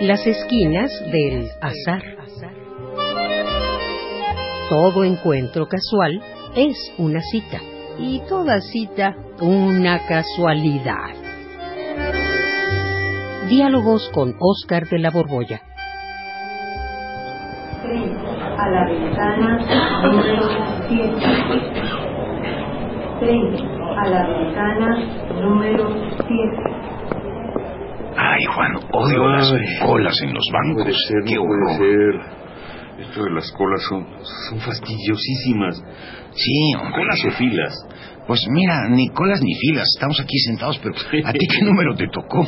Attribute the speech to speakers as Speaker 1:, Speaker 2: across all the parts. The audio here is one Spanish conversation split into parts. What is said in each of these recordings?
Speaker 1: las esquinas del azar. Todo encuentro casual es una cita y toda cita una casualidad. Diálogos con Oscar de la Borbolla.
Speaker 2: A la ventana número 7. A la ventana número 7.
Speaker 3: Ay, Juan, odio las colas en los bancos.
Speaker 4: Puede ser,
Speaker 3: Qué
Speaker 4: no puede ser. Esto de las colas son, son fastidiosísimas.
Speaker 3: Sí, hombre.
Speaker 4: ¿Colas o filas?
Speaker 3: Pues mira, ni colas ni filas. Estamos aquí sentados, pero ¿a ti qué número te tocó?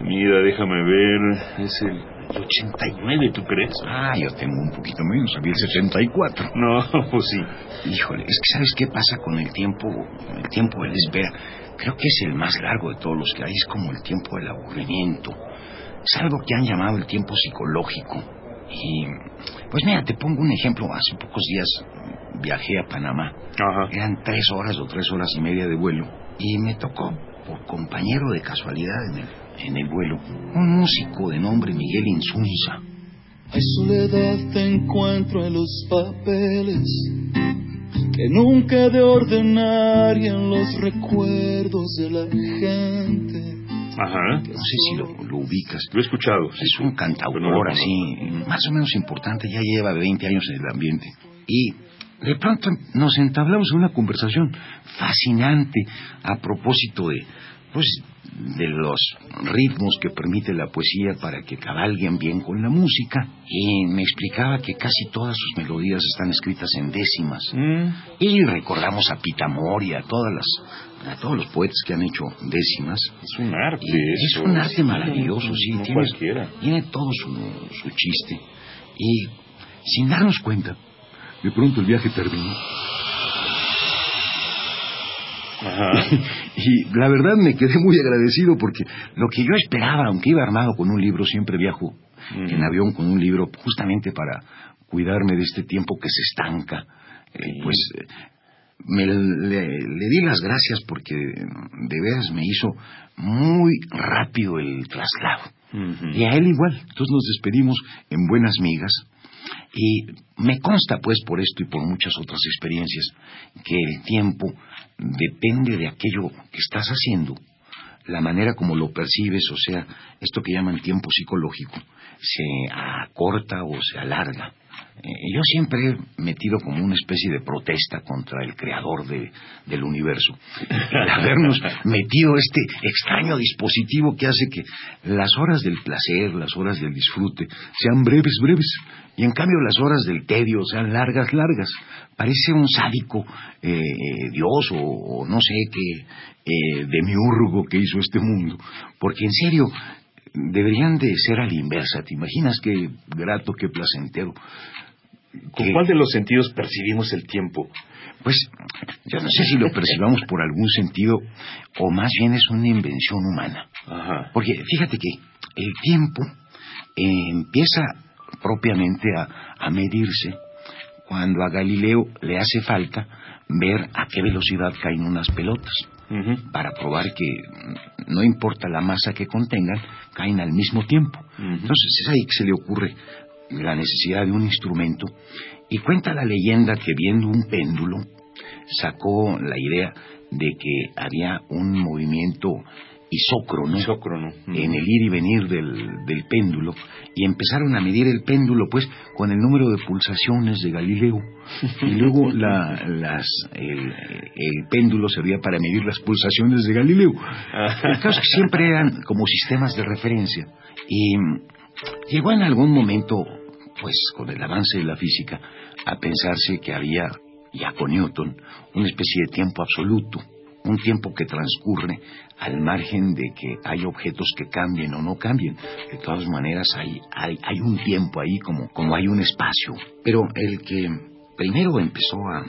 Speaker 4: Mira, déjame ver. Es el 89, ¿tú crees?
Speaker 3: Ah, yo tengo un poquito menos, había el 74.
Speaker 4: No, pues sí.
Speaker 3: Híjole, es que ¿sabes qué pasa con el tiempo? El tiempo de la espera. Creo que es el más largo de todos los que hay. Es como el tiempo del aburrimiento. Es algo que han llamado el tiempo psicológico. Y, pues mira, te pongo un ejemplo. Hace pocos días viajé a Panamá.
Speaker 4: Ajá.
Speaker 3: Eran tres horas o tres horas y media de vuelo. Y me tocó, por compañero de casualidad en el, en el vuelo, un músico de nombre Miguel Insunza.
Speaker 5: Hay soledad te encuentro en los papeles que nunca he de ordenar y en los recuerdos de la gente.
Speaker 4: Ajá.
Speaker 3: No sé si lo, lo ubicas.
Speaker 4: Lo he escuchado. sí,
Speaker 3: Es un
Speaker 4: no
Speaker 3: cantautor así, más o menos importante, ya lleva 20 años en el ambiente. Y de pronto nos entablamos en una conversación fascinante a propósito de, pues, de los ritmos que permite la poesía para que cabalguen bien con la música. Y me explicaba que casi todas sus melodías están escritas en décimas.
Speaker 4: Mm,
Speaker 3: Y recordamos a Pitamor y a todas las, a todos los poetas que han hecho décimas.
Speaker 4: es un arte.
Speaker 3: Es un arte maravilloso, sí.
Speaker 4: No
Speaker 3: tiene,
Speaker 4: cualquiera.
Speaker 3: tiene todo su, su chiste. Y sin darnos cuenta, de pronto el viaje terminó.
Speaker 4: Ajá.
Speaker 3: Y la verdad me quedé muy agradecido porque lo que yo esperaba, aunque iba armado con un libro, siempre viajo
Speaker 4: Mm.
Speaker 3: en avión con un libro justamente para cuidarme de este tiempo que se estanca. Eh, pues eh, me le, le di las gracias porque de veras me hizo muy rápido el traslado. Y a él igual. Entonces nos despedimos en buenas migas. Y me consta, pues, por esto y por muchas otras experiencias, que el tiempo depende de aquello que estás haciendo, la manera como lo percibes, o sea, esto que llaman tiempo psicológico, se acorta o se alarga. Eh, yo siempre he metido como una especie de protesta contra el creador de- del universo. El habernos metido este extraño dispositivo que hace que las horas del placer, las horas del disfrute, sean breves, breves. Y en cambio las horas del tedio sean largas, largas. Parece un sádico eh, eh, dios o, o no sé qué eh, demiurgo que hizo este mundo. Porque en serio, deberían de ser a la inversa. ¿Te imaginas qué grato, qué placentero?
Speaker 4: ¿Con
Speaker 3: que-
Speaker 4: cuál de los sentidos percibimos el tiempo?
Speaker 3: Pues yo no sé si lo percibamos por algún sentido o más bien es una invención humana.
Speaker 4: Ajá.
Speaker 3: Porque fíjate que el tiempo eh, empieza propiamente a, a medirse cuando a Galileo le hace falta ver a qué velocidad caen unas pelotas Para probar que no importa la masa que contengan, caen al mismo tiempo. Entonces es ahí que se le ocurre la necesidad de un instrumento. Y cuenta la leyenda que viendo un péndulo sacó la idea de que había un movimiento isócrono
Speaker 4: Isócrono.
Speaker 3: En el ir y venir del, del péndulo y empezaron a medir el péndulo pues con el número de pulsaciones de Galileo. Y luego la- las, el, el péndulo servía para medir las pulsaciones de Galileo. El caso que siempre eran como sistemas de referencia. Y llegó en algún momento pues con el avance de la física a pensarse que había ya con Newton una especie de tiempo absoluto un tiempo que transcurre al margen de que hay objetos que cambien o no cambien. De todas maneras, hay, hay, hay un tiempo ahí como, como hay un espacio. Pero el que primero empezó a,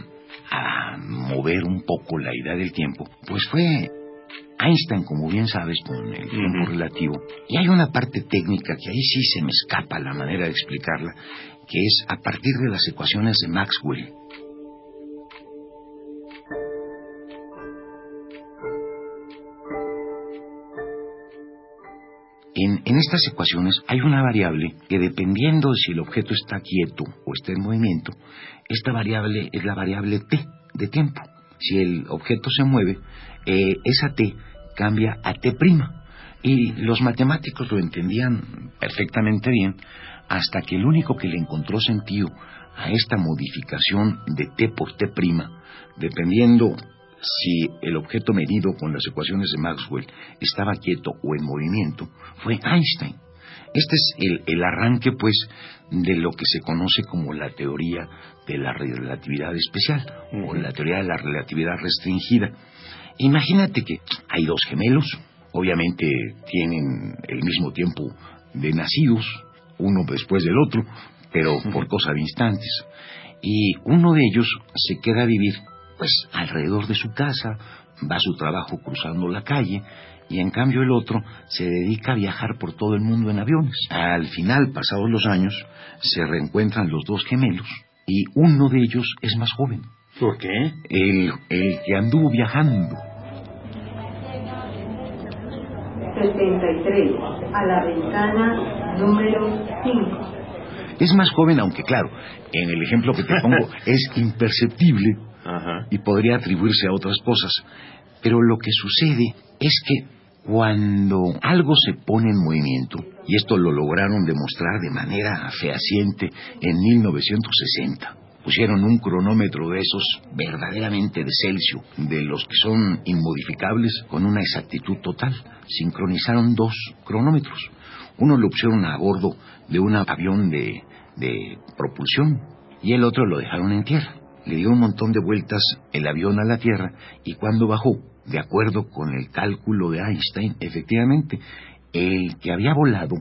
Speaker 3: a mover un poco la idea del tiempo, pues fue Einstein, como bien sabes, con el tiempo
Speaker 4: Ujú.
Speaker 3: relativo. Y hay una parte técnica que ahí sí se me escapa la manera de explicarla, que es a partir de las ecuaciones de Maxwell. En, en estas ecuaciones hay una variable que dependiendo de si el objeto está quieto o está en movimiento, esta variable es la variable t de tiempo. Si el objeto se mueve, eh, esa t cambia a t'. Y los matemáticos lo entendían perfectamente bien hasta que el único que le encontró sentido a esta modificación de t por t', dependiendo si el objeto medido con las ecuaciones de Maxwell estaba quieto o en movimiento, fue Einstein. Este es el, el, arranque, pues, de lo que se conoce como la teoría de la relatividad especial o la teoría de la relatividad restringida. Imagínate que hay dos gemelos, obviamente tienen el mismo tiempo de nacidos, uno después del otro, pero por cosa de instantes. Y uno de ellos se queda a vivir, pues, alrededor de su casa, va a su trabajo cruzando la calle, y en cambio el otro se dedica a viajar por todo el mundo en aviones. Al final, pasados los años, se reencuentran los dos gemelos, y uno de ellos es más joven.
Speaker 4: ¿Por qué?
Speaker 3: El, el que anduvo viajando.
Speaker 2: 73. A la ventana número 5.
Speaker 3: Es más joven, aunque claro, en el ejemplo que te pongo es imperceptible Y podría atribuirse a otras cosas. Pero lo que sucede es que cuando algo se pone en movimiento, y esto lo lograron demostrar de manera fehaciente en 1960, pusieron un cronómetro de esos verdaderamente de Celsius, de los que son inmodificables con una exactitud total. Sincronizaron dos cronómetros. Uno lo pusieron a bordo de un avión de, de propulsión y el otro lo dejaron en tierra. Le dio un montón de vueltas el avión a la tierra y cuando bajó, de acuerdo con el cálculo de Einstein, efectivamente, el que había volado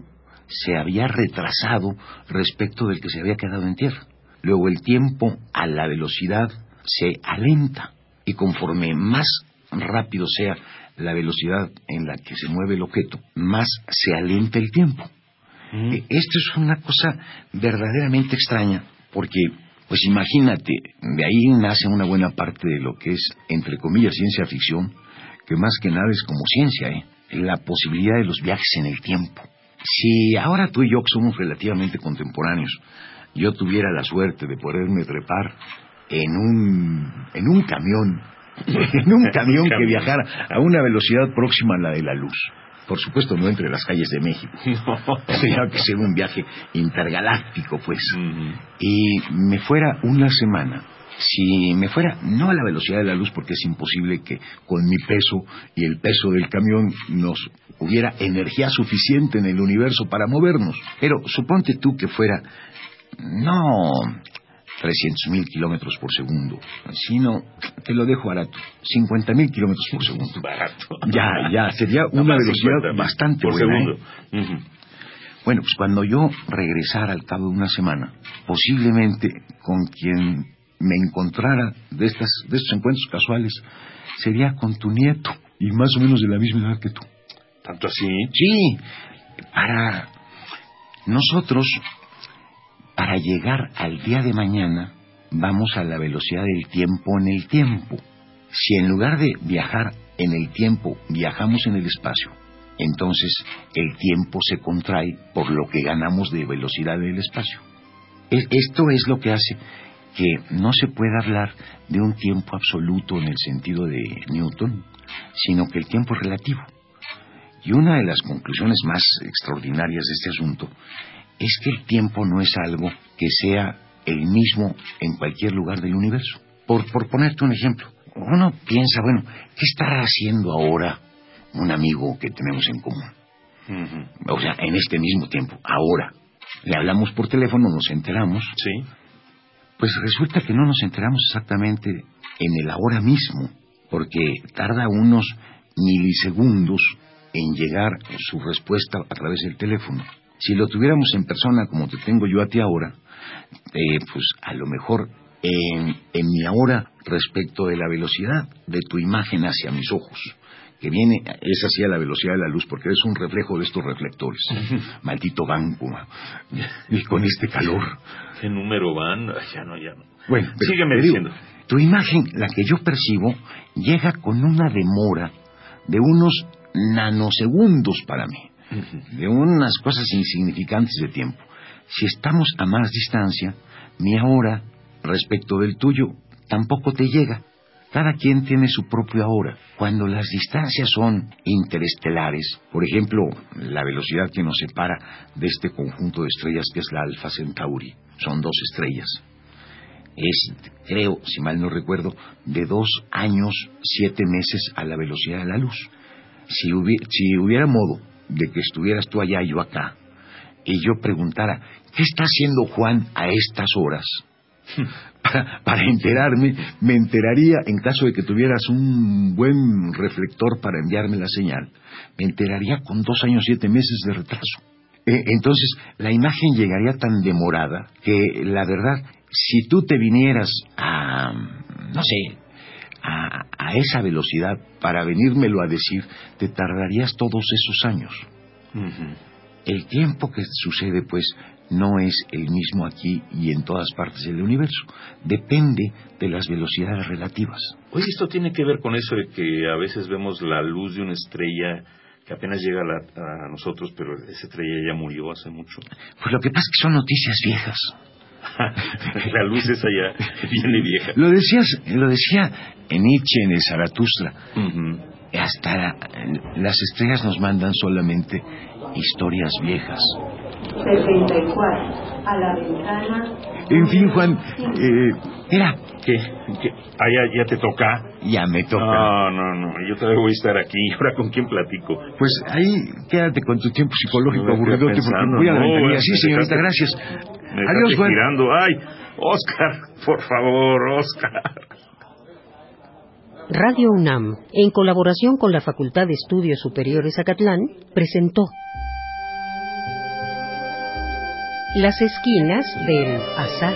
Speaker 3: se había retrasado respecto del que se había quedado en tierra. Luego el tiempo a la velocidad se alenta y conforme más rápido sea la velocidad en la que se mueve el objeto, más se alenta el tiempo.
Speaker 4: Mm.
Speaker 3: Eh, Esto es una cosa verdaderamente extraña porque, pues imagínate, de ahí nace una buena parte de lo que es, entre comillas, ciencia ficción, que más que nada es como ciencia, ¿eh? la posibilidad de los viajes en el tiempo. Si ahora tú y yo, que somos relativamente contemporáneos, yo tuviera la suerte de poderme trepar en un, en un camión, en un camión que viajara a una velocidad próxima a la de la luz. Por supuesto, no entre las calles de México. Tendría que ser un viaje intergaláctico, pues. Y me fuera una semana. Si me fuera, no a la velocidad de la luz, porque es imposible que con mi peso y el peso del camión nos hubiera energía suficiente en el universo para movernos. Pero suponte tú que fuera, no 300 mil kilómetros por segundo, sino, te lo dejo barato, 50 mil kilómetros por segundo.
Speaker 4: Barato.
Speaker 3: Ya, ya, sería una velocidad
Speaker 4: 50
Speaker 3: bastante
Speaker 4: por
Speaker 3: buena. ¿eh?
Speaker 4: segundo.
Speaker 3: Bueno, pues cuando yo regresara al cabo de una semana, posiblemente con quien me encontrara de, estas, de estos encuentros casuales sería con tu nieto, y más o menos de la misma edad que tú.
Speaker 4: ¿Tanto así?
Speaker 3: Sí, para nosotros, para llegar al día de mañana, vamos a la velocidad del tiempo en el tiempo. Si en lugar de viajar en el tiempo, viajamos en el espacio, entonces el tiempo se contrae por lo que ganamos de velocidad del espacio. E- Esto es lo que hace que no se pueda hablar de un tiempo absoluto en el sentido de Newton, sino que el tiempo es relativo. Y una de las conclusiones más extraordinarias de este asunto es que el tiempo no es algo que sea el mismo en cualquier lugar del universo. Por, por ponerte un ejemplo, uno piensa, bueno, ¿qué estará haciendo ahora un amigo que tenemos en común? O sea, en este mismo tiempo, ahora. Le hablamos por teléfono, nos enteramos,
Speaker 4: Sí.
Speaker 3: pues resulta que no nos enteramos exactamente en el ahora mismo, porque tarda unos milisegundos en llegar su respuesta a través del teléfono. Si lo tuviéramos en persona como te tengo yo a ti ahora, eh, pues a lo mejor en, en mi ahora respecto de la velocidad de tu imagen hacia mis ojos, que viene, es así a la velocidad de la luz, porque es un reflejo de estos reflectores. Maldito banco, y con este calor.
Speaker 4: ¿Qué número van? Ya no, ya no.
Speaker 3: Bueno, pero
Speaker 4: Sígueme diciendo.
Speaker 3: tu imagen, la que yo percibo, llega con una demora de unos nanosegundos para mí. De unas cosas insignificantes de tiempo. Si estamos a más distancia, mi ahora respecto del tuyo tampoco te llega. Cada quien tiene su propio ahora. Cuando las distancias son interestelares, por ejemplo, la velocidad que nos separa de este conjunto de estrellas que es la Alfa Centauri, son dos estrellas. Es, creo, si mal no recuerdo, de dos años, siete meses a la velocidad de la luz. Si, si hubiera modo de que estuvieras tú allá y yo acá, y yo preguntara, ¿qué está haciendo Juan a estas horas? para, enterarme, me enteraría en caso de que tuvieras un buen reflector para enviarme la señal, me enteraría con dos años siete meses de retraso. Eh, entonces, la imagen llegaría tan demorada que, la verdad, si tú te vinieras a, no sé, a, esa velocidad para venírmelo a decir, te tardarías todos esos años. El tiempo que sucede, pues, no es el mismo aquí y en todas partes del universo. Depende de las velocidades relativas.
Speaker 4: Oye, esto tiene que ver con eso de que a veces vemos la luz de una estrella que apenas llega a, nosotros, pero esa estrella ya murió hace mucho.
Speaker 3: Pues lo que pasa es que son noticias viejas.
Speaker 4: la luz esa ya viene vieja.
Speaker 3: Lo decías, lo decía Nietzsche en el Zaratustra. Hasta las estrellas nos mandan solamente historias viejas.
Speaker 2: 64. A la ventana.
Speaker 3: En fin, Juan, eh, era.
Speaker 4: ¿Qué? Ah, ya, te toca.
Speaker 3: Ya me toca.
Speaker 4: No, no, no. Yo todavía voy a estar aquí. ¿Y ahora con quién platico?
Speaker 3: Pues ahí quédate con tu tiempo psicológico aburrido porque voy a la ventanilla. Sí, señorita, gracias.
Speaker 4: Adiós, Juan. Girando. Ay, Oscar, por favor, Oscar.
Speaker 1: Radio UNAM, en colaboración con la Facultad de Estudios Superiores Acatlán, presentó Las esquinas del azar.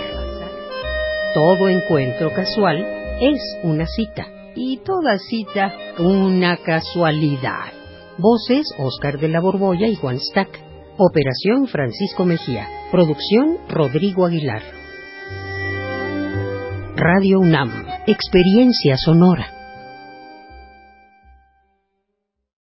Speaker 1: Todo encuentro casual es una cita y toda cita una casualidad. Voces Oscar de la Borbolla y Juan Stack. Operación Francisco Mejía. Producción Rodrigo Aguilar. Radio UNAM. Experiencia sonora.